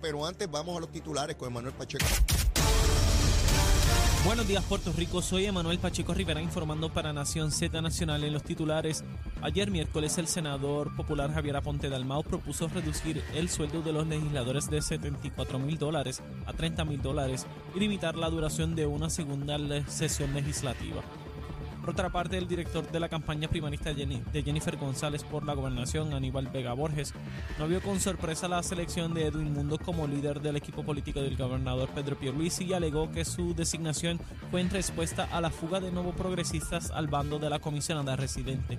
Pero antes vamos a los titulares con Emanuel Pacheco. Buenos días Puerto Rico, soy Emanuel Pacheco Rivera informando para Nación Z Nacional en los titulares. Ayer miércoles el senador popular Javier Aponte Dalmau propuso reducir el sueldo de los legisladores de 74 mil dólares a 30 mil dólares y limitar la duración de una segunda sesión legislativa. Por otra parte, el director de la campaña primarista de Jennifer González por la gobernación, Aníbal Vega Borges, no vio con sorpresa la selección de Edwin Mundo como líder del equipo político del gobernador Pedro Pierluisi y alegó que su designación fue en respuesta a la fuga de nuevos progresistas al bando de la comisionada residente.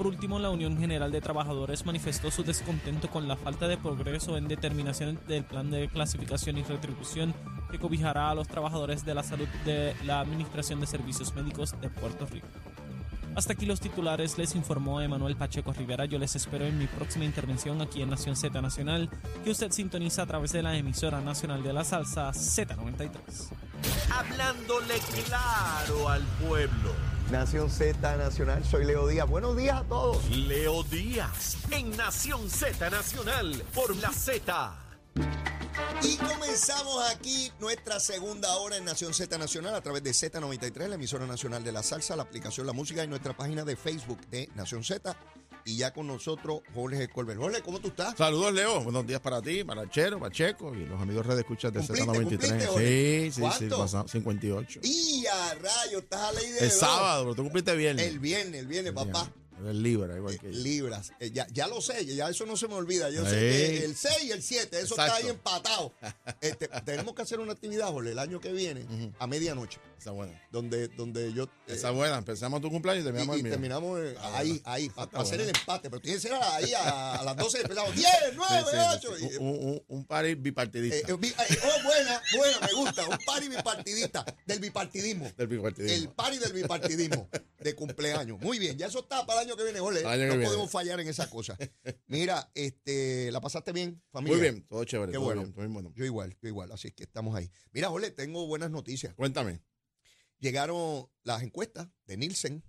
Por último, la Unión General de Trabajadores manifestó su descontento con la falta de progreso en determinación del plan de clasificación y retribución que cobijará a los trabajadores de la salud de la Administración de Servicios Médicos de Puerto Rico. Hasta aquí los titulares, les informó Emanuel Pacheco Rivera. Yo les espero en mi próxima intervención aquí en Nación Z Nacional, que usted sintoniza a través de la emisora nacional de la salsa Z93. Hablándole claro al pueblo. Nación Z Nacional, soy Leo Díaz. Buenos días a todos. Leo Díaz, en Nación Z Nacional, por la Z. Y comenzamos aquí nuestra segunda hora en Nación Z Nacional a través de Z93, la emisora nacional de la salsa, la aplicación La Música y nuestra página de Facebook de Nación Z. Y ya con nosotros Jorge Colbert. Jorge, ¿cómo tú estás? Saludos, Leo. Buenos días para ti, para Chero, Pacheco y los amigos Red Escuchas de ¿Cumpliste, Z93. cumpliste, Jorge? Sí, sí, sí, pasado 58. Y a rayo, estás a ley de El sábado, pero tú cumpliste viernes. El viernes, el viernes, papá. Eres libre, igual que yo. Libras. Eh, ya, ya lo sé, ya eso no se me olvida. Yo sé que el 6 y el 7, eso está Exacto. ahí empatado. Este, tenemos que hacer una actividad, Jorge, el año que viene, Ujú. a medianoche, Esa buena. donde, donde yo... eh, Esa buena. Empezamos tu cumpleaños y y, terminamos y el mío. terminamos eh, Ah, ahí, bueno. ahí, Ah, para está hacer el empate. Pero tiene que ser ahí a, a las 12 empezamos 10, 9, Sí, sí, 8. sí, y- Un, un, un party eh, bipartidista. eh, eh, oh, buena, buena, me gusta. Un party bipartidista, del bipartidismo. del bipartidismo. El party del bipartidismo de cumpleaños. Muy bien, ya eso está para el año que viene, que no viene. podemos fallar en esa cosa. Mira, este, ¿la pasaste bien, familia? Muy bien, todo chévere. Qué todo bueno. bien, todo bien bueno. Yo igual, yo igual, así que estamos ahí. Mira, Jorge, tengo buenas noticias. Cuéntame. Llegaron las encuestas de Nielsen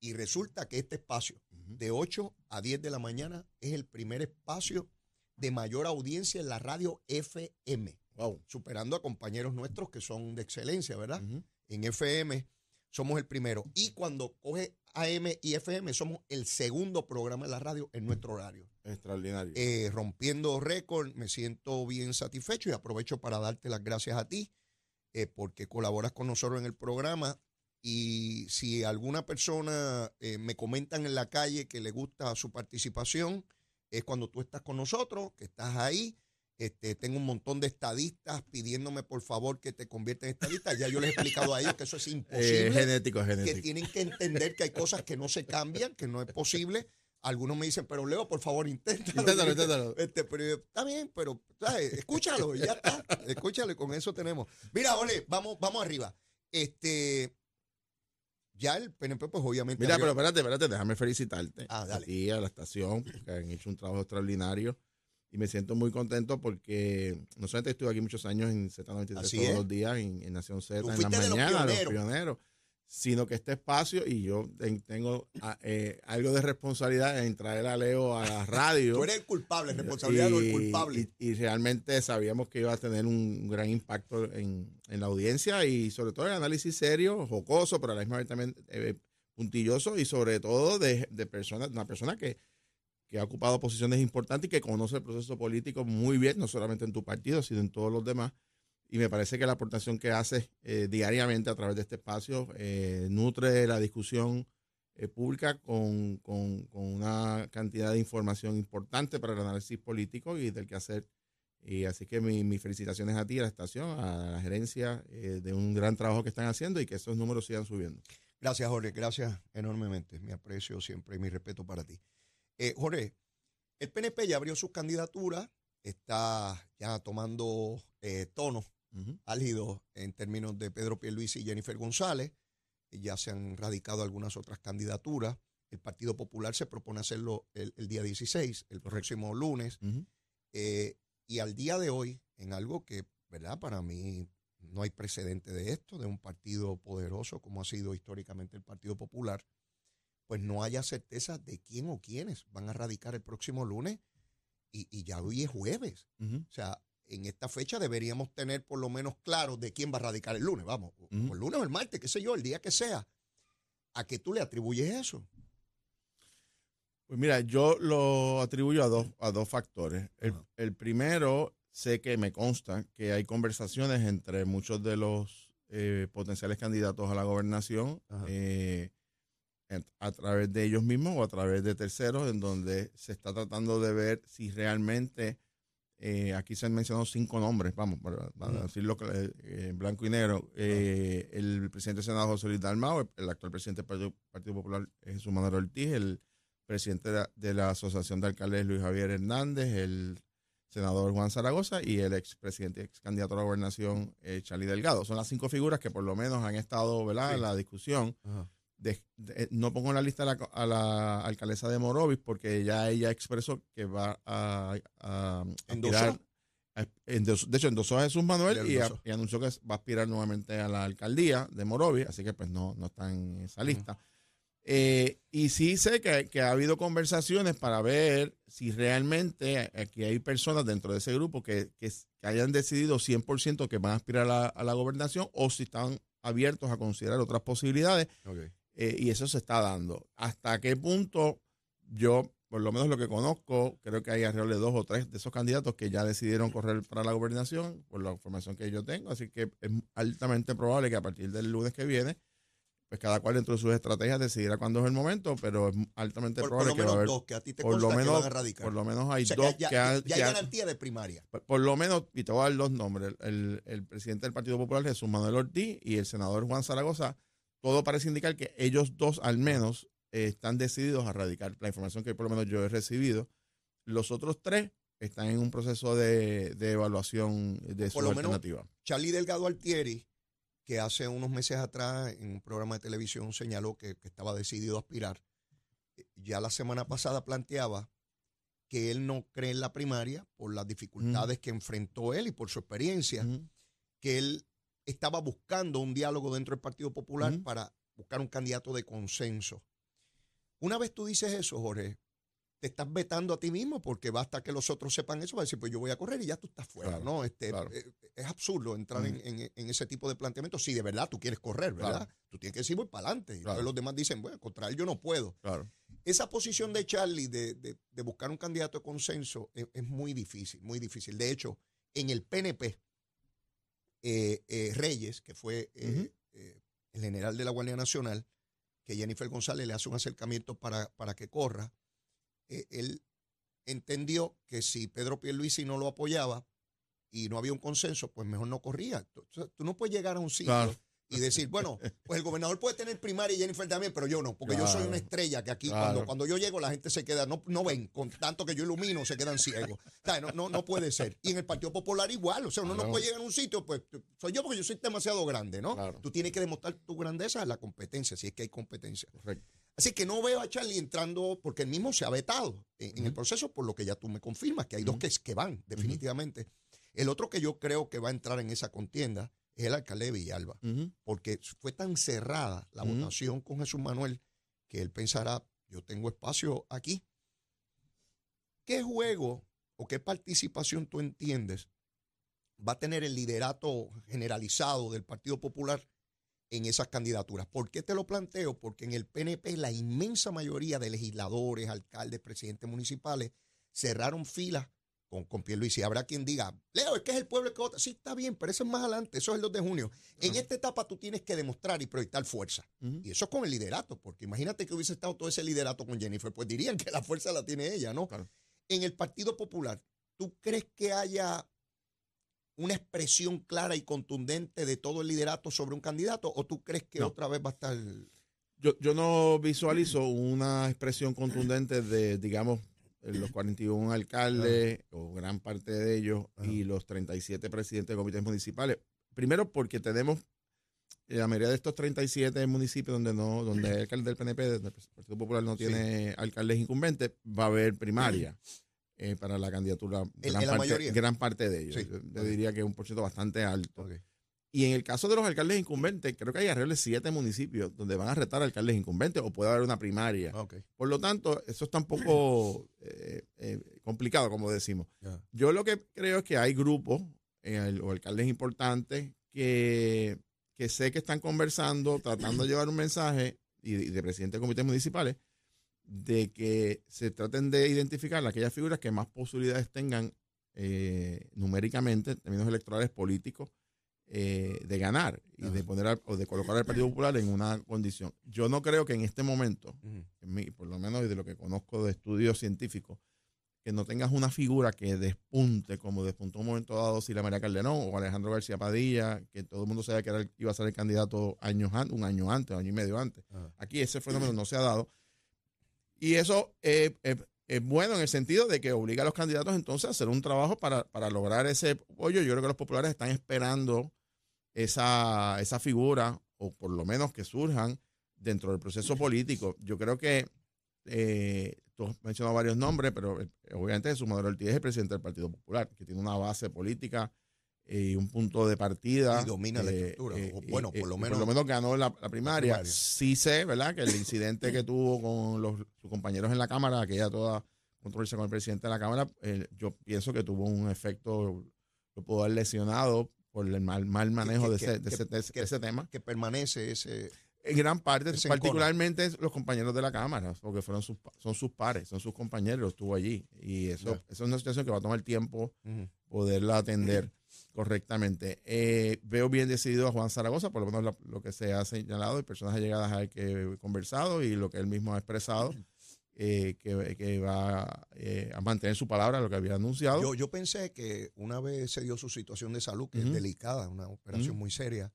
y resulta que este espacio, de 8 a 10 de la mañana, es el primer espacio de mayor audiencia en la radio FM, Wow. superando a compañeros nuestros que son de excelencia, ¿verdad? En FM somos el primero. Y cuando coge AM y FM, somos el segundo programa de la radio en nuestro horario. Extraordinario. Eh, rompiendo récord, me siento bien satisfecho y aprovecho para darte las gracias a ti eh, porque colaboras con nosotros en el programa. Y si alguna persona eh, me comentan en la calle que le gusta su participación, es cuando tú estás con nosotros, que estás ahí. Este, tengo un montón de estadistas pidiéndome por favor que te conviertas en estadista. Ya yo les he explicado a ellos que eso es Eh, imposible genético, que genético. tienen que entender que hay cosas que no se cambian, que no es posible. Algunos me dicen, pero Leo, por favor, inténtalo. Inténtalo, inténtalo. Este, pero está bien, pero ¿sabes? escúchalo y ya está. Escúchalo y con eso tenemos. Mira, Ole, vamos, vamos arriba. Este, ya el PNP, pues obviamente. Mira, pero espérate, espérate, déjame felicitarte. Ah, dale. A ti, a la estación, porque han hecho un trabajo extraordinario. Y me siento muy contento porque no solamente estuve aquí muchos años en Z93 Así todos es. los días, en, en Nación Z, en la los mañana, los pioneros. sino que este espacio, y yo ten- tengo ah, eh, algo de responsabilidad en traer a Leo a la radio. Tú eres el culpable, responsabilidad Y- culpable. Y, y realmente sabíamos que iba a tener un gran impacto en, en la audiencia y sobre todo el análisis serio, jocoso, pero a la misma vez también eh, puntilloso y sobre todo de, de personas, una persona que, que ha ocupado posiciones importantes y que conoce el proceso político muy bien, no solamente en tu partido, sino en todos los demás. Y me parece que la aportación que haces eh, diariamente a través de este espacio eh, nutre la discusión eh, pública con, con- con una cantidad de información importante para el análisis político y del que hacer. Y así que mi- mis felicitaciones a ti, a la estación, a la gerencia, eh, de un gran trabajo que están haciendo y que esos números sigan subiendo. Gracias, Jorge. Gracias enormemente. Mi aprecio siempre y mi respeto para ti. Eh, Jorge, el PNP ya abrió sus candidaturas, está ya tomando eh, tono Ujú. álgido en términos de Pedro Pierluisi y Jennifer González. Ya se han radicado algunas otras candidaturas. El Partido Popular se propone hacerlo el, el día 16, el próximo lunes. Eh, y al día de hoy, en algo que, ¿verdad? Para mí no hay precedente de esto, de un partido poderoso como ha sido históricamente el Partido Popular, pues no haya certeza de quién o quiénes van a radicar el próximo lunes y, y ya hoy es jueves. O sea, en esta fecha deberíamos tener por lo menos claro de quién va a radicar el lunes, vamos, o el lunes o el martes, qué sé yo, el día que sea. ¿A qué tú le atribuyes eso? Pues mira, yo lo atribuyo a dos, a dos factores. El, primero, sé que me consta que hay conversaciones entre muchos de los eh, potenciales candidatos a la gobernación eh, a través de ellos mismos o a través de terceros, en donde se está tratando de ver si realmente, eh, aquí se han mencionado cinco nombres, vamos, para, decirlo eh, en blanco y negro, eh, el presidente del Senado José Luis Dalmau, el, el actual presidente del Partido, Partido Popular Jesús Manuel Ortiz, el presidente de la, de la Asociación de Alcaldes Luis Javier Hernández, el senador Juan Zaragoza y el expresidente, ex candidato a la gobernación Charlie Delgado. Son las cinco figuras que por lo menos han estado ¿verdad? Sí. en la discusión. De- de- no pongo en la lista a la, a la alcaldesa de Morovis porque ya ella expresó que va a, a de hecho, endosó a Jesús Manuel y, anunció que va a aspirar nuevamente a la alcaldía de Morovis, así que pues no, no está en esa lista. Eh, y sí sé que, que ha habido conversaciones para ver si realmente aquí hay personas dentro de ese grupo que, que, hayan decidido 100% que van a aspirar a la, a la gobernación o si están abiertos a considerar otras posibilidades eh, y eso se está dando. ¿Hasta qué punto yo, por lo menos lo que conozco, creo que hay alrededor de dos o tres de esos candidatos que ya decidieron correr para la gobernación, por la información que yo tengo, así que es altamente probable que a partir del lunes que viene, pues cada cual dentro de sus estrategias decidirá cuándo es el momento, pero es altamente Por, por probable lo que va a menos haber, dos que a ti te por que van a radicar. por lo menos hay O sea, dos ya, que ya- han, ya que hay garantía de primaria. por, por lo menos, y te voy a dar dos nombres, el, el presidente del Partido Popular, Jesús Manuel Ortiz, y el senador Juan Zaragoza, todo parece indicar que ellos dos al menos eh, están decididos a radicar. La información que por lo menos yo he recibido. Los otros tres están en un proceso de, de evaluación de su lo menos- alternativa. Charlie Delgado Altieri, que hace unos meses atrás en un programa de televisión señaló que, que estaba decidido a aspirar, eh, ya la semana pasada planteaba que él no cree en la primaria por las dificultades que enfrentó él y por su experiencia, que él estaba buscando un diálogo dentro del Partido Popular para buscar un candidato de consenso. Una vez tú dices eso, Jorge, te estás vetando a ti mismo porque basta que los otros sepan eso, va a decir, pues yo voy a correr y ya tú estás fuera, Claro, ¿no? Este, claro. eh, Es absurdo entrar en, Ujú. en- en ese tipo de planteamiento si de verdad tú quieres correr, ¿verdad? Claro. Tú tienes que decir voy para adelante. Y entonces los demás dicen, bueno, contra él yo no puedo. Claro. Esa posición de Charlie de, de- de buscar un candidato de consenso es, es muy difícil, muy difícil. De hecho, en el PNP, eh, eh, Reyes, que fue eh, eh, el general de la Guardia Nacional, que Jennifer González le hace un acercamiento para, para que corra, él entendió que si Pedro Pierluisi no lo apoyaba y no había un consenso, pues mejor no corría. Tú, tú no puedes llegar a un sitio Claro. Y decir, bueno, pues el gobernador puede tener primaria y Jennifer también, pero yo no, porque yo soy una estrella que aquí Claro. cuando, cuando yo llego la gente se queda, no, no ven, con tanto que yo ilumino se quedan ciegos. No, no, no puede ser. Y en el Partido Popular igual, o sea, uno no puede llegar a un sitio, pues soy yo porque yo soy demasiado grande, ¿no? Claro. Tú tienes que demostrar tu grandeza en la competencia, si es que hay competencia. Correcto. Así que no veo a Charlie entrando, porque él mismo se ha vetado en, en el proceso, por lo que ya tú me confirmas, que hay dos que, que van, definitivamente. El otro que yo creo que va a entrar en esa contienda es el alcalde de Villalba, porque fue tan cerrada la votación con Jesús Manuel que él pensará, yo tengo espacio aquí. ¿Qué juego o qué participación tú entiendes va a tener el liderato generalizado del Partido Popular en esas candidaturas. ¿Por qué te lo planteo? Porque en el PNP la inmensa mayoría de legisladores, alcaldes, presidentes municipales cerraron filas con, con Pierluisi. Habrá quien diga, Leo, es que es el pueblo que vota. Sí, está bien, pero eso es más adelante, eso es el 2 de junio. En esta etapa tú tienes que demostrar y proyectar fuerza. Y eso es con el liderato, porque imagínate que hubiese estado todo ese liderato con Jennifer, pues dirían que la fuerza la tiene ella, ¿no? Claro. En el Partido Popular, ¿tú crees que haya una expresión clara y contundente de todo el liderato sobre un candidato o tú crees que No. otra vez va a estar... Yo, yo no visualizo una expresión contundente de, digamos, los 41 alcaldes, o gran parte de ellos, y los 37 presidentes de comités municipales. Primero porque tenemos eh, la mayoría de estos 37 municipios donde no donde el alcalde del PNP, donde el Partido Popular no Sí. tiene alcaldes incumbentes, va a haber primaria eh, para la candidatura. ¿En- Gran, la parte, mayoría? gran parte de ellos. Sí. Yo, diría que es un porcentaje bastante alto. Y en el caso de los alcaldes incumbentes, creo que hay alrededor de siete municipios donde van a retar alcaldes incumbentes o puede haber una primaria. Por lo tanto, eso está un poco eh, eh, complicado, como decimos. Yo lo que creo es que hay grupos eh, o alcaldes importantes que, que sé que están conversando, tratando de llevar un mensaje, y de, y de presidentes de comités municipales, de que se traten de identificar aquellas figuras que más posibilidades tengan eh, numéricamente, en términos electorales políticos, eh, de ganar y de poner al- o de colocar al Partido Popular en una condición. Yo no creo que en este momento, en mí, por lo menos de lo que conozco de estudios científicos, que no tengas una figura que despunte como despuntó un momento dado Sila María Calderón o Alejandro García Padilla, que todo el mundo sabía que era iba a ser el candidato años un año antes, año y medio antes. Ajá. Aquí ese fenómeno no se ha dado. Y eso eh, eh, es bueno en el sentido de que obliga a los candidatos entonces a hacer un trabajo para, para lograr ese apoyo. Yo creo que los populares están esperando esa, esa figura, o por lo menos que surjan dentro del proceso político. Yo creo que eh, tú has mencionado varios nombres, pero eh, obviamente Madero Ortiz es el presidente del Partido Popular, que tiene una base política y un punto de partida. Y domina la eh, estructura, eh, bueno, eh, por lo eh, menos- ganó la, la primaria. primaria. Sí sé, ¿verdad? Que el incidente que tuvo con los, sus compañeros en la Cámara, aquella toda controversia con el presidente de la Cámara, eh, yo pienso que tuvo un efecto, lo pudo haber lesionado por el mal, mal manejo que- de, que- ese, de que- ese- de ese- tema. Que permanece ese. En gran parte, encono. particularmente los compañeros de la Cámara, porque fueron sus, son sus pares, son sus compañeros, estuvo allí. Y eso, Ya. eso es una situación que va a tomar tiempo poderla atender correctamente. Eh, veo bien decidido a Juan Zaragoza, por lo menos la- lo que se ha señalado y personas allegadas a él que he conversado y lo que él mismo ha expresado, eh, que, que va eh, a mantener su palabra, lo que había anunciado. Yo, yo pensé que una vez se dio su situación de salud, que Ujú. es delicada, una operación muy seria,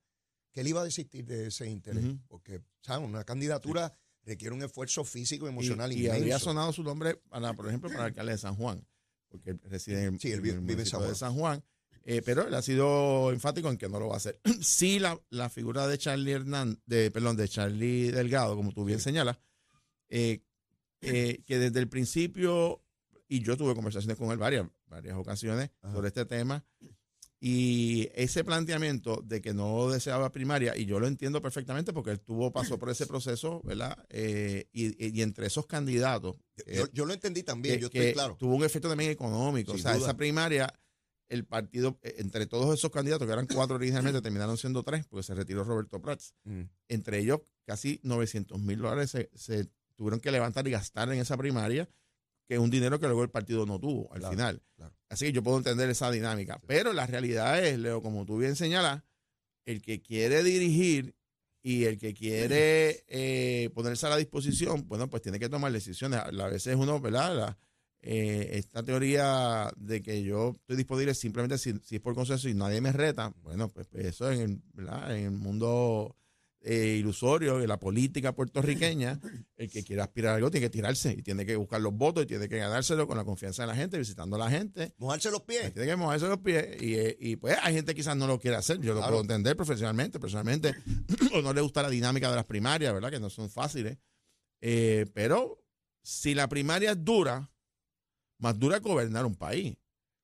que él iba a desistir de ese interés. Porque, ¿sabes? Una candidatura requiere un esfuerzo físico y y, emocional y inmenso. había sonado su nombre, para, por ejemplo, para el alcalde de San Juan, porque reside en, Sí, él en vi- el vive en San municipio de San Juan. Eh, pero él ha sido enfático en que no lo va a hacer. sí, la, la figura de Charlie Hernández, de, perdón, de Charlie Delgado, como tú bien Sí. señalas, eh, eh, que desde el principio, y yo tuve conversaciones con él varias, varias ocasiones Ajá. sobre este tema, y ese planteamiento de que no deseaba primaria, y yo lo entiendo perfectamente porque él tuvo, pasó por ese proceso, ¿verdad? Eh, y, y entre esos candidatos, Yo, yo lo entendí también, que, yo estoy claro. tuvo un efecto también económico. Sin o sea, duda. esa primaria, el partido, eh, entre todos esos candidatos, que eran cuatro originalmente, terminaron siendo tres, porque se retiró Roberto Prats. Mm. Entre ellos, casi 900 mil dólares se, se tuvieron que levantar y gastar en esa primaria, que es un dinero que luego el partido no tuvo al Claro, final. claro. Así que yo puedo entender esa dinámica. Pero la realidad es, Leo, como tú bien señalas, el que quiere dirigir y el que quiere eh, ponerse a la disposición, bueno, pues tiene que tomar decisiones. A veces uno, ¿verdad? La- eh, esta teoría de que yo estoy disponible simplemente si, si es por consenso y nadie me reta, bueno, pues, pues eso en el, ¿verdad? en el mundo eh, ilusorio, de la política puertorriqueña, el que quiera aspirar a algo tiene que tirarse y tiene que buscar los votos y tiene que ganárselo con la confianza de la gente, visitando a la gente. Mojarse los pies. Tiene que mojarse los pies y, eh, y, pues hay gente que quizás no lo quiere hacer, yo lo puedo entender profesionalmente, personalmente, o no le gusta la dinámica de las primarias, ¿verdad? Que no son fáciles. Eh, pero si la primaria es dura, más dura es gobernar un país.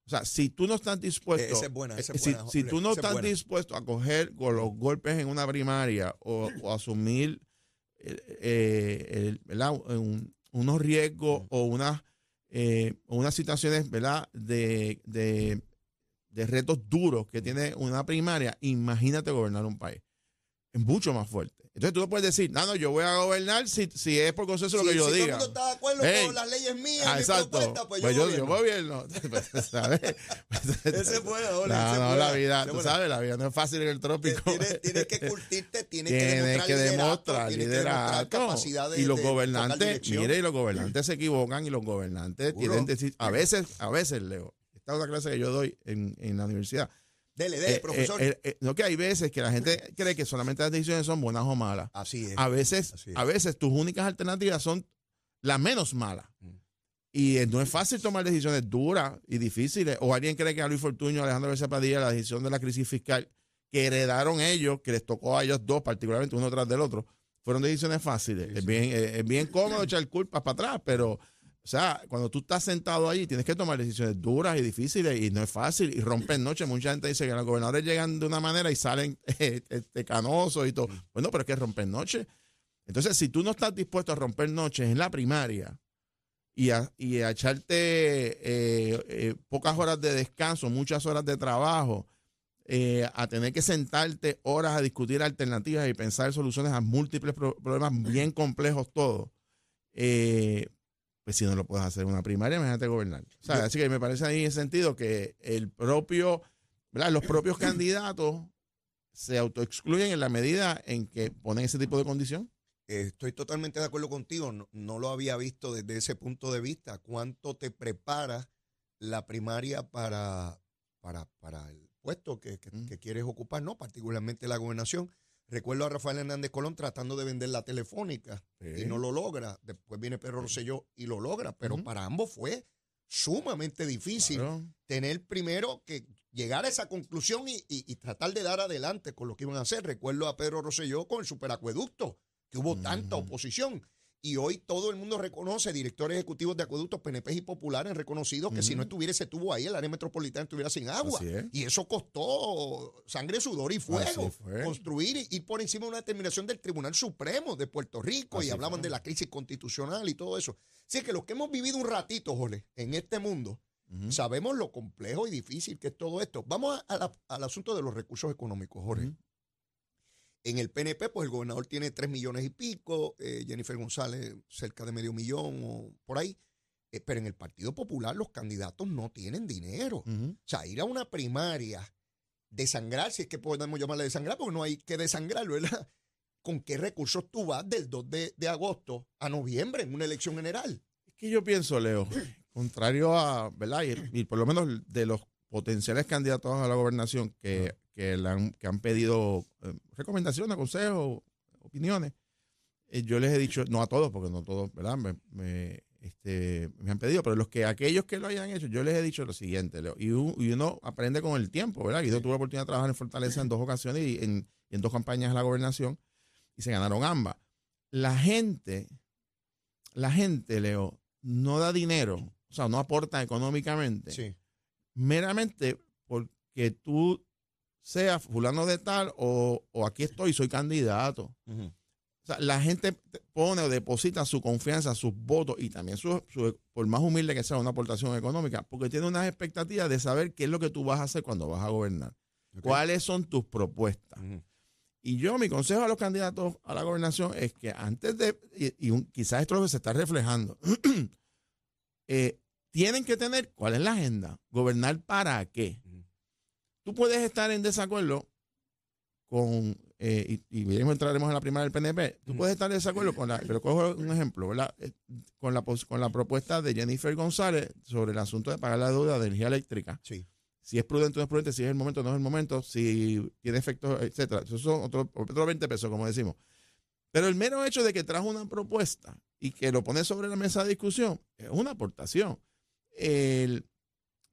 O sea, si tú no estás dispuesto, Eh, esa es buena, esa es si, buena, si tú no es estás dispuesto a coger con los golpes en una primaria o, o asumir eh, eh, el- ¿verdad? Un- unos riesgos o unas, eh, unas situaciones ¿verdad? De, de, de retos duros que tiene una primaria, imagínate gobernar un país. Es mucho más fuerte. Entonces tú no puedes decir, no, no, yo voy a gobernar si, si es por consenso lo Si- que yo si diga. mundo está de acuerdo Ey. con las leyes mías, Ah, mi exacto. propuesta, pues, Pues yo, yo, yo gobierno. gobierno. Pues, ¿sabes? Ese es bueno, Ole, No, ese la vida, tú sabes, la vida no es fácil en el trópico. Tienes, tienes que curtirte, tienes que Tienes demostrar que demostrar tienes que capacidad de y los de gobernantes, mire, y los gobernantes se equivocan y los gobernantes Seguro. tienen deci- a veces, a veces, Leo, esta es una clase que yo doy en, en la universidad. Dele, dele, Eh, profesor. eh, eh, no que hay veces que la gente cree que solamente las decisiones son buenas o malas. Así es. A veces, es. a veces tus únicas alternativas son las menos malas. Mm. Y eh, no es fácil tomar decisiones duras y difíciles. O alguien cree que a Luis Fortuño, Alejandro García Padilla, la decisión de la crisis fiscal que heredaron ellos, que les tocó a ellos dos, particularmente uno tras del otro, fueron decisiones fáciles. Sí, es, bien, eh, es bien cómodo echar culpas para atrás, pero O sea, cuando tú estás sentado ahí, tienes que tomar decisiones duras y difíciles y no es fácil. Y rompen noche. Mucha gente dice que los gobernadores llegan de una manera y salen eh, este, canosos y todo. Bueno, pero es que rompen noche. Entonces, si tú no estás dispuesto a romper noches en la primaria y a, y a echarte eh, eh, pocas horas de descanso, muchas horas de trabajo, eh, a tener que sentarte horas a discutir alternativas y pensar soluciones a múltiples pro- problemas bien complejos todos, eh, pues si no lo puedes hacer en una primaria, imagínate gobernar. O sea, así que me parece ahí en ese sentido que el propio, ¿verdad? los propios candidatos se autoexcluyen en la medida en que ponen ese tipo de condición. Estoy totalmente de acuerdo contigo. No, no lo había visto desde ese punto de vista. ¿Cuánto te prepara la primaria para, para, para el puesto que, que- Mm. que quieres ocupar? No, particularmente la gobernación. Recuerdo a Rafael Hernández Colón tratando de vender la telefónica y no lo logra. Después viene Pedro Rosselló y lo logra. Pero para ambos fue sumamente difícil Claro. tener primero que llegar a esa conclusión y, y- y tratar de dar adelante con lo que iban a hacer. Recuerdo a Pedro Rosselló con el superacueducto, que hubo tanta oposición. Y hoy todo el mundo reconoce, directores ejecutivos de acueductos, PNP y populares reconocidos que si no estuviera ese tubo ahí, el área metropolitana estuviera sin agua. Es. Y eso costó sangre, sudor y fuego. Construir y ir por encima de una determinación del Tribunal Supremo de Puerto Rico y hablaban fue. de la crisis constitucional y todo eso. Así que los que hemos vivido un ratito, Jole, en este mundo. Sabemos lo complejo y difícil que es todo esto. Vamos a- a la- al asunto de los recursos económicos, Jorge. En el PNP, pues el gobernador tiene tres millones y pico, eh, Jennifer González cerca de medio millón o por ahí. Eh, pero en el Partido Popular los candidatos no tienen dinero. O sea, ir a una primaria, desangrar, si es que podemos llamarle desangrar, porque no hay que desangrarlo, ¿verdad? ¿Con qué recursos tú vas del 2 de, de agosto a noviembre en una elección general? Es que yo pienso, Leo, contrario a, ¿verdad? Y, y por lo menos de los potenciales candidatos a la gobernación que, que, han, que han pedido eh, recomendaciones, consejos, opiniones, eh, yo les he dicho, no a todos, porque no todos, ¿verdad? Me, me, este, me han pedido, pero los que aquellos que lo hayan hecho, yo les he dicho lo siguiente, Leo, y, un- y uno aprende con el tiempo, ¿verdad? Yo tuve la oportunidad de trabajar en Fortaleza en dos ocasiones y en, y en dos campañas a la gobernación, y se ganaron ambas. La gente, la gente, Leo, no da dinero, o sea, no aporta económicamente, Sí. Meramente porque tú seas fulano de tal o, o aquí estoy, soy candidato. O sea, la gente te- pone o deposita su confianza, sus votos y también su, su- por más humilde que sea una aportación económica, porque tiene unas expectativas de saber qué es lo que tú vas a hacer cuando vas a gobernar. ¿Cuáles son tus propuestas? Y yo, mi consejo a los candidatos a la gobernación es que antes de, y, y un- quizás esto es lo que se está reflejando, eh, tienen que tener cuál es la agenda, gobernar para qué. Tú puedes estar en desacuerdo con, eh, y, y entraremos en la primera del PNP, tú puedes estar en desacuerdo con la, pero cojo un ejemplo, ¿verdad? Eh, Con la, con la propuesta de Jennifer González sobre el asunto de pagar la deuda de energía eléctrica Sí. si es prudente o no es prudente, si es el momento o no es el momento, si tiene efectos, etcétera. Esos son otros otros 20 pesos, como decimos. Pero el mero hecho de que trajo una propuesta y que lo pone sobre la mesa de discusión es una aportación. El,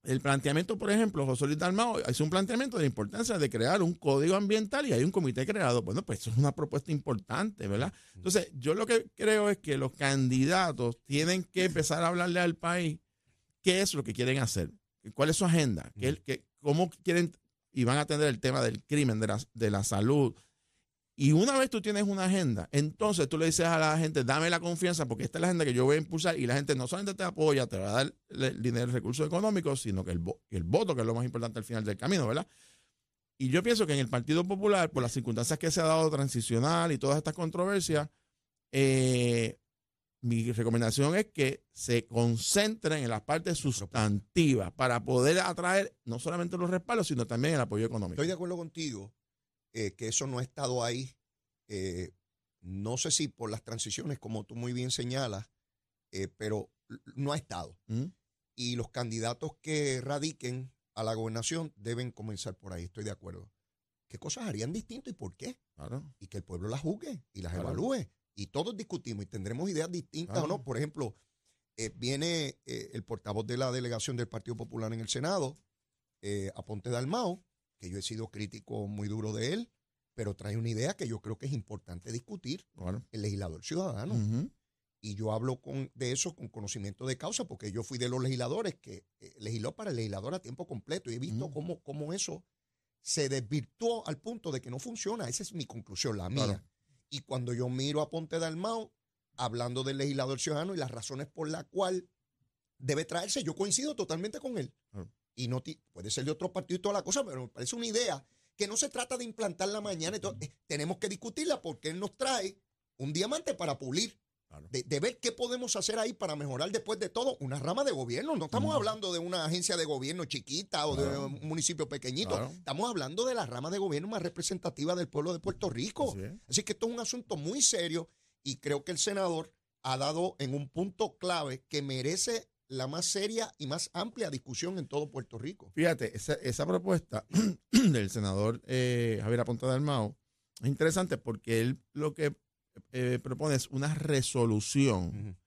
el planteamiento, por ejemplo, José Luis Dalmao hizo un planteamiento de la importancia de crear un código ambiental y hay un comité creado. Bueno, pues eso es una propuesta importante, ¿verdad? Entonces, yo lo que creo es que los candidatos tienen que empezar a hablarle al país qué es lo que quieren hacer, cuál es su agenda, qué, qué- cómo quieren y van a atender el tema del crimen, de la, de la salud. Y una vez tú tienes una agenda, entonces tú le dices a la gente, dame la confianza porque esta es la agenda que yo voy a impulsar y la gente no solamente te apoya, te va a dar el dinero, recursos económicos, sino que el, el voto, que es lo más importante al final del camino, ¿verdad? Y yo pienso que en el Partido Popular, por las circunstancias que se ha dado transicional y todas estas controversias, eh, mi recomendación es que se concentren en las partes sustantivas para poder atraer no solamente los respaldos, sino también el apoyo económico. Estoy de acuerdo contigo eh, que eso no ha estado ahí. eh, no sé si por las transiciones, como tú muy bien señalas, eh, pero no ha estado. Ujú. Y los candidatos que radiquen a la gobernación deben comenzar por ahí. Estoy de acuerdo. ¿Qué cosas harían distinto y por qué? Claro. y que el pueblo las juzgue y las Claro. evalúe. Y todos discutimos y tendremos ideas distintas Claro. o no. Por ejemplo, viene el portavoz de la delegación del Partido Popular en el Senado, Aponte Dalmao, que yo he sido crítico muy duro de él, pero trae una idea que yo creo que es importante discutir, claro. el legislador ciudadano. Y yo hablo con, de eso con conocimiento de causa, porque yo fui de los legisladores que eh, legisló para el legislador a tiempo completo y he visto cómo, cómo eso se desvirtuó al punto de que no funciona. Esa es mi conclusión, la mía. Claro. Y cuando yo miro a Ponte Dalmao, hablando del legislador ciudadano y las razones por las cuales debe traerse, yo coincido totalmente con él. Claro. Y no puede ser de otro partido y toda la cosa, pero me parece una idea que no se trata de implantarla mañana. Entonces, eh, tenemos que discutirla porque él nos trae un diamante para pulir. Claro. De, de ver qué podemos hacer ahí para mejorar después de todo una rama de gobierno. No estamos hablando de una agencia de gobierno chiquita o de un municipio pequeñito. Claro. Estamos hablando de la rama de gobierno más representativa del pueblo de Puerto Rico. Así es. Así que esto es un asunto muy serio y creo que el senador ha dado en un punto clave que merece la más seria y más amplia discusión en todo Puerto Rico. Fíjate, esa, esa propuesta del senador eh, Javier Aponte Dalmao es interesante porque él lo que eh, propone es una resolución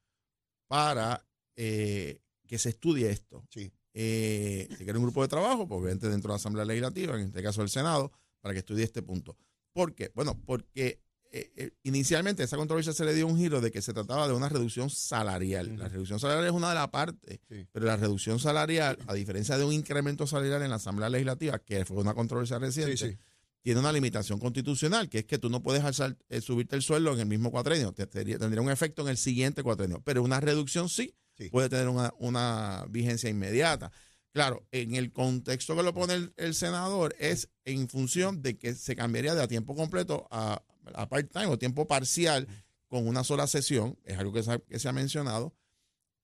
para eh, que se estudie esto. Sí. Eh, se quiere un grupo de trabajo, pues obviamente dentro de la Asamblea Legislativa, en este caso el Senado, para que estudie este punto. ¿Por qué? Bueno, porque eh, eh, inicialmente esa controversia se le dio un giro de que se trataba de una reducción salarial. La reducción salarial es una de las partes, Sí. pero la reducción salarial, a diferencia de un incremento salarial en la Asamblea Legislativa, que fue una controversia reciente, tiene una limitación constitucional, que es que tú no puedes alzar- eh, subirte el sueldo en el mismo cuatrenio, te- te- tendría un efecto en el siguiente cuatrenio, pero una reducción sí, Sí. puede tener una, una vigencia inmediata. Claro, en el contexto que lo pone el, el senador es en función de que se cambiaría de a tiempo completo a, a part-time o tiempo parcial con una sola sesión, es algo que se, ha- que se ha mencionado,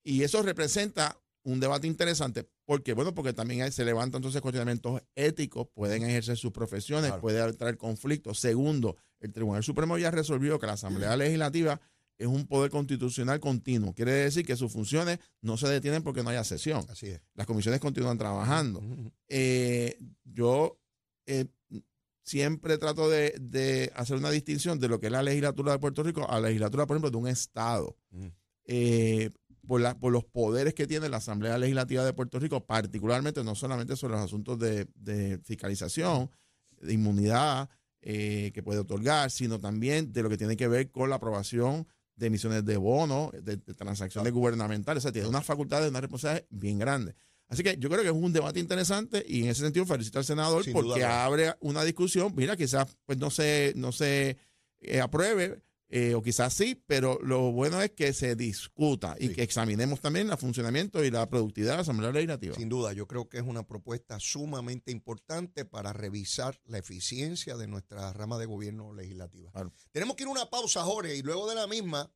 y eso representa un debate interesante. ¿Por qué? Bueno, porque también hay- se levantan entonces cuestionamientos éticos, pueden ejercer sus profesiones, Claro. puede traer conflictos. Segundo, el Tribunal Supremo ya resolvió que la Asamblea Legislativa es un poder constitucional continuo. Quiere decir que sus funciones no se detienen porque no haya sesión. Así es. Las comisiones continúan trabajando. Eh, yo eh, siempre trato de, de hacer una distinción de lo que es la legislatura de Puerto Rico a la legislatura, por ejemplo, de un Estado. Mm. Eh, por, la- por los poderes que tiene la Asamblea Legislativa de Puerto Rico, particularmente no solamente sobre los asuntos de, de fiscalización, de inmunidad eh, que puede otorgar, sino también de lo que tiene que ver con la aprobación de emisiones de bonos, de, de transacciones gubernamentales. O sea, tiene unas facultades, una responsabilidad bien grande. Así que yo creo que es un debate interesante y en ese sentido felicito al senador Sin porque abre una discusión. Mira, quizás pues no se, no se eh, apruebe eh, o quizás sí, pero lo bueno es que se discuta y Sí. que examinemos también el funcionamiento y la productividad de la Asamblea Legislativa. Sin duda, yo creo que es una propuesta sumamente importante para revisar la eficiencia de nuestra rama de gobierno legislativa. Claro. Tenemos que ir a una pausa, Jorge, y luego de la misma,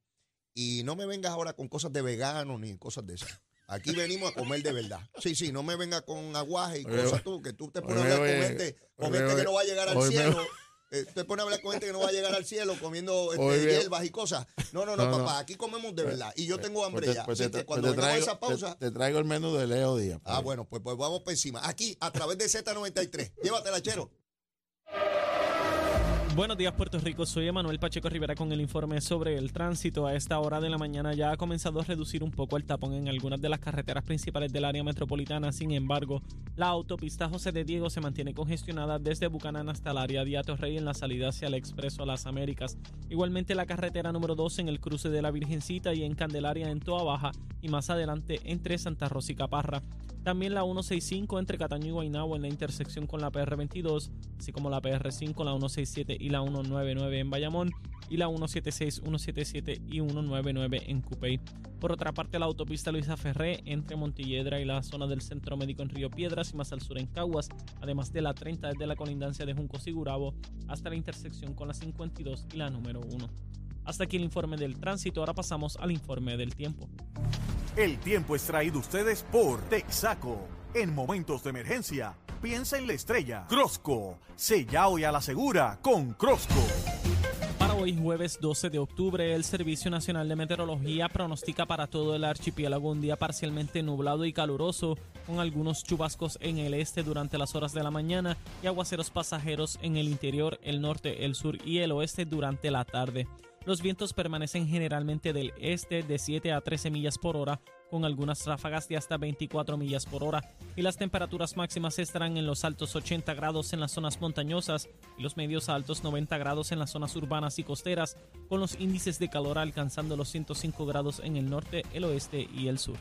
y no me vengas ahora con cosas de vegano ni cosas de esas. Aquí venimos a comer de verdad. Sí, sí, no me vengas con aguaje y cosas tú, que tú te pones a hablar con gente, con gente que no va a llegar al cielo. Eh, te pones a hablar con gente que no va a llegar al cielo comiendo este, hierbas y cosas. No, no, no, No, no. papá, aquí comemos de verdad. Y yo tengo hambre Pues te- ya. pues Así te- que pues cuando te traigo- esa pausa, te, te traigo el menú de Leo Díaz. Ah, bueno, pues, pues vamos por encima. Aquí, a través de Z93. Llévatela, chero. Buenos días Puerto Rico, soy Emanuel Pacheco Rivera con el informe sobre el tránsito. A esta hora de la mañana ya ha comenzado a reducir un poco el tapón en algunas de las carreteras principales del área metropolitana. Sin embargo, la autopista José de Diego se mantiene congestionada desde Bucanán hasta el área de Atorrey en la salida hacia el Expreso a las Américas. Igualmente la carretera número 2 en el cruce de la Virgencita y en Candelaria en Toa Baja y más adelante entre Santa Rosa y Caparra. También la 165 entre Cataño y Guaynabo en la intersección con la PR22, así como la PR5, la 167 y la 199 en Bayamón, y la 176, 177 y 199 en Cupey. Por otra parte, la autopista Luisa Ferré entre Montilledra y la zona del Centro Médico en Río Piedras y más al sur en Caguas, además de la 30 desde la colindancia de Juncos y Gurabo hasta la intersección con la 52 y la número 1. Hasta aquí el informe del tránsito, ahora pasamos al informe del tiempo. El tiempo es traído ustedes por Texaco. En momentos de emergencia, piensa en la estrella. Crosco, sella hoy a la segura con Crosco. Para hoy jueves 12 de octubre, el Servicio Nacional de Meteorología pronostica para todo el archipiélago un día parcialmente nublado y caluroso, con algunos chubascos en el este durante las horas de la mañana y aguaceros pasajeros en el interior, el norte, el sur y el oeste durante la tarde. Los vientos permanecen generalmente del este de 7 a 13 millas por hora, con algunas ráfagas de hasta 24 millas por hora, y las temperaturas máximas estarán en los altos 80 grados en las zonas montañosas y los medios a altos 90 grados en las zonas urbanas y costeras, con los índices de calor alcanzando los 105 grados en el norte, el oeste y el sur.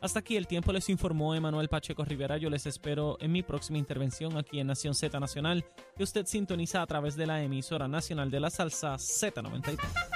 Hasta aquí el tiempo les informó Emanuel Pacheco Rivera. Yo les espero en mi próxima intervención aquí en Nación Z Nacional, que usted sintoniza a través de la emisora nacional de la salsa Z93.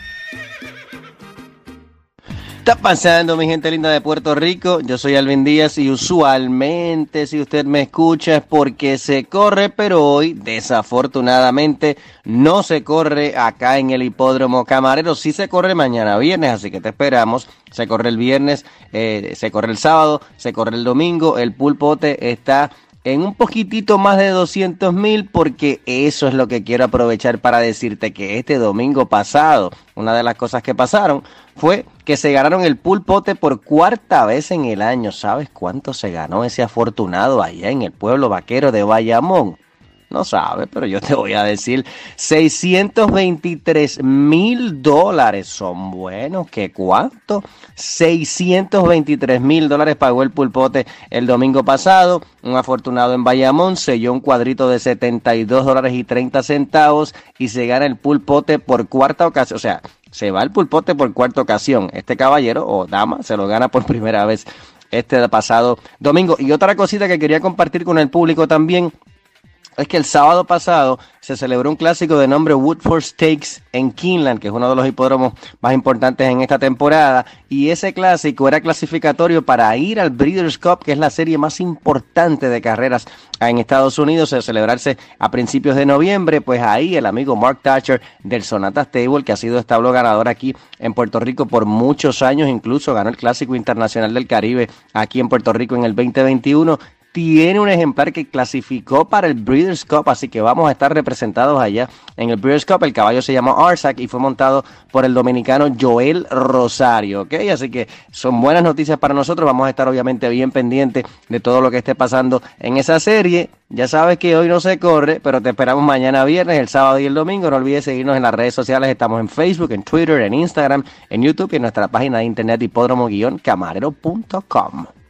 está pasando, mi gente linda de Puerto Rico? Yo soy Alvin Díaz y usualmente si usted me escucha es porque se corre, pero hoy desafortunadamente no se corre acá en el hipódromo camarero. Sí se corre mañana viernes, así que te esperamos. Se corre el viernes, eh, se corre el sábado, se corre el domingo. El pulpote está en un poquitito más de 200 mil porque eso es lo que quiero aprovechar para decirte que este domingo pasado, una de las cosas que pasaron fue que se ganaron el pulpote por cuarta vez en el año. ¿Sabes cuánto se ganó ese afortunado allá en el pueblo vaquero de Bayamón? No sabes, pero yo te voy a decir, 623 mil dólares son buenos. ¿Qué cuánto? 623 mil dólares pagó el pulpote el domingo pasado. Un afortunado en Bayamón selló un cuadrito de 72 dólares y 30 centavos y se gana el pulpote por cuarta ocasión. O sea, se va el pulpote por cuarta ocasión. Este caballero o dama se lo gana por primera vez este pasado domingo. Y otra cosita que quería compartir con el público también es que el sábado pasado se celebró un clásico de nombre Woodford Stakes en Keeneland, que es uno de los hipódromos más importantes en esta temporada, y ese clásico era clasificatorio para ir al Breeders' Cup, que es la serie más importante de carreras en Estados Unidos, a celebrarse a principios de noviembre, pues ahí el amigo Mark Thatcher del Sonata Stable, que ha sido establo ganador aquí en Puerto Rico por muchos años, incluso ganó el Clásico Internacional del Caribe aquí en Puerto Rico en el 2021, tiene un ejemplar que clasificó para el Breeders' Cup, así que vamos a estar representados allá en el Breeders' Cup. El caballo se llama Arsac y fue montado por el dominicano Joel Rosario, ¿ok? Así que son buenas noticias para nosotros. Vamos a estar obviamente bien pendientes de todo lo que esté pasando en esa serie. Ya sabes que hoy no se corre, pero te esperamos mañana viernes, el sábado y el domingo. No olvides seguirnos en las redes sociales. Estamos en Facebook, en Twitter, en Instagram, en YouTube y en nuestra página de internet hipódromo-camarero.com.